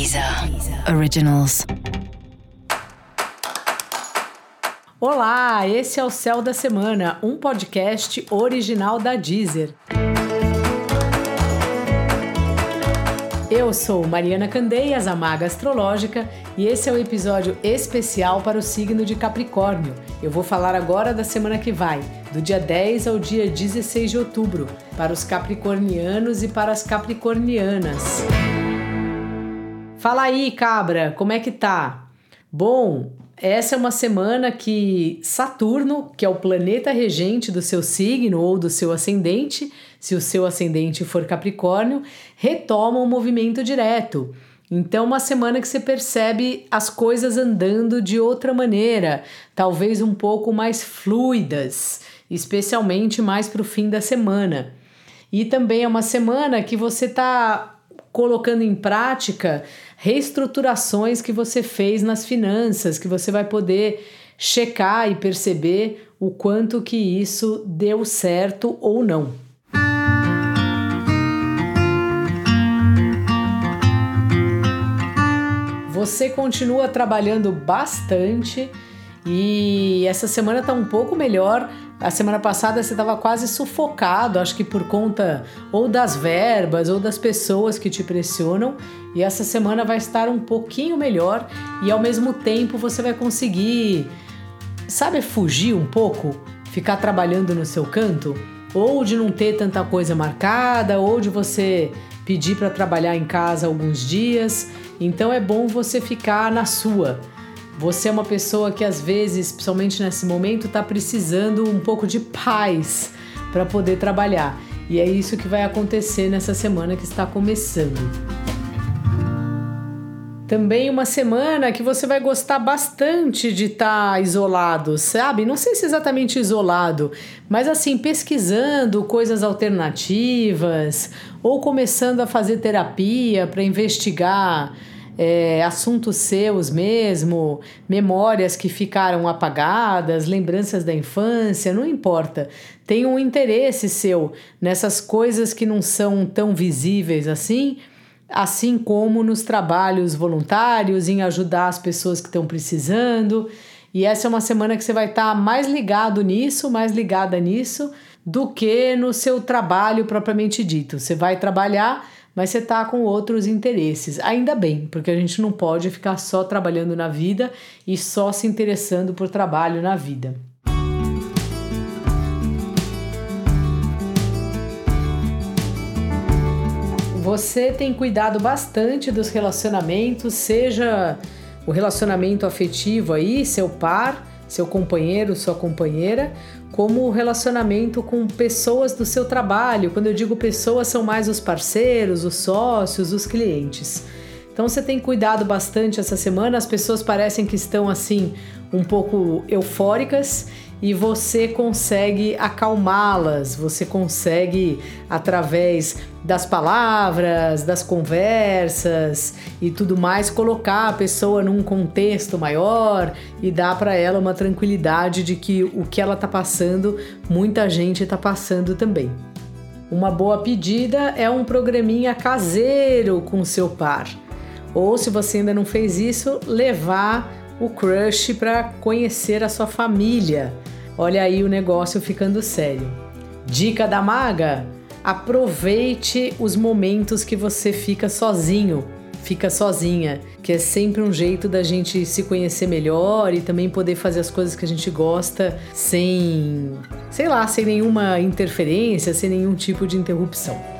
Deezer Originals. Olá, esse é o Céu da Semana, um podcast original da Deezer. Eu sou Mariana Candeias, a Maga Astrológica, e esse é o um episódio especial para o signo de Capricórnio. Eu vou falar agora da semana que vai, do dia 10 ao dia 16 de outubro, para os capricornianos e para as capricornianas. Fala aí, cabra, como é que tá? Bom, essa é uma semana que Saturno, que é o planeta regente do seu signo ou do seu ascendente, se o seu ascendente for Capricórnio, retoma um movimento direto. Então, uma semana que você percebe as coisas andando de outra maneira, talvez um pouco mais fluidas, especialmente mais para o fim da semana. E também é uma semana que você está colocando em prática reestruturações que você fez nas finanças, que você vai poder checar e perceber o quanto que isso deu certo ou não. Você continua trabalhando bastante e essa semana está um pouco melhor. A semana passada você estava quase sufocado, acho que por conta ou das verbas ou das pessoas que te pressionam. E essa semana vai estar um pouquinho melhor e ao mesmo tempo você vai conseguir, sabe, fugir um pouco, ficar trabalhando no seu canto, ou de não ter tanta coisa marcada, ou de você pedir para trabalhar em casa alguns dias. Então é bom você ficar na sua. Você é uma pessoa que às vezes, principalmente nesse momento, está precisando um pouco de paz para poder trabalhar. E é isso que vai acontecer nessa semana que está começando. Também uma semana que você vai gostar bastante de estar tá isolado, sabe? Não sei se exatamente isolado, mas assim, pesquisando coisas alternativas ou começando a fazer terapia para investigar é, assuntos seus mesmo, memórias que ficaram apagadas, lembranças da infância, não importa. Tem um interesse seu nessas coisas que não são tão visíveis assim assim como nos trabalhos voluntários, em ajudar as pessoas que estão precisando. E essa é uma semana que você vai estar tá mais ligado nisso, mais ligada nisso, do que no seu trabalho propriamente dito. Você vai trabalhar, mas você está com outros interesses. Ainda bem, porque a gente não pode ficar só trabalhando na vida e só se interessando por trabalho na vida. Você tem cuidado bastante dos relacionamentos, seja o relacionamento afetivo aí, seu par, seu companheiro, sua companheira, como o relacionamento com pessoas do seu trabalho. Quando eu digo pessoas, são mais os parceiros, os sócios, os clientes. Então você tem cuidado bastante essa semana, as pessoas parecem que estão assim um pouco eufóricas e você consegue acalmá-las, você consegue, através das palavras, das conversas e tudo mais, colocar a pessoa num contexto maior e dar para ela uma tranquilidade de que o que ela está passando, muita gente está passando também. Uma boa pedida é um programinha caseiro com seu par. Ou se você ainda não fez isso, levar o crush para conhecer a sua família. Olha aí o negócio ficando sério. Dica da maga: aproveite os momentos que você fica sozinho, fica sozinha, que é sempre um jeito da gente se conhecer melhor e também poder fazer as coisas que a gente gosta sem, sei lá, sem nenhuma interferência, sem nenhum tipo de interrupção.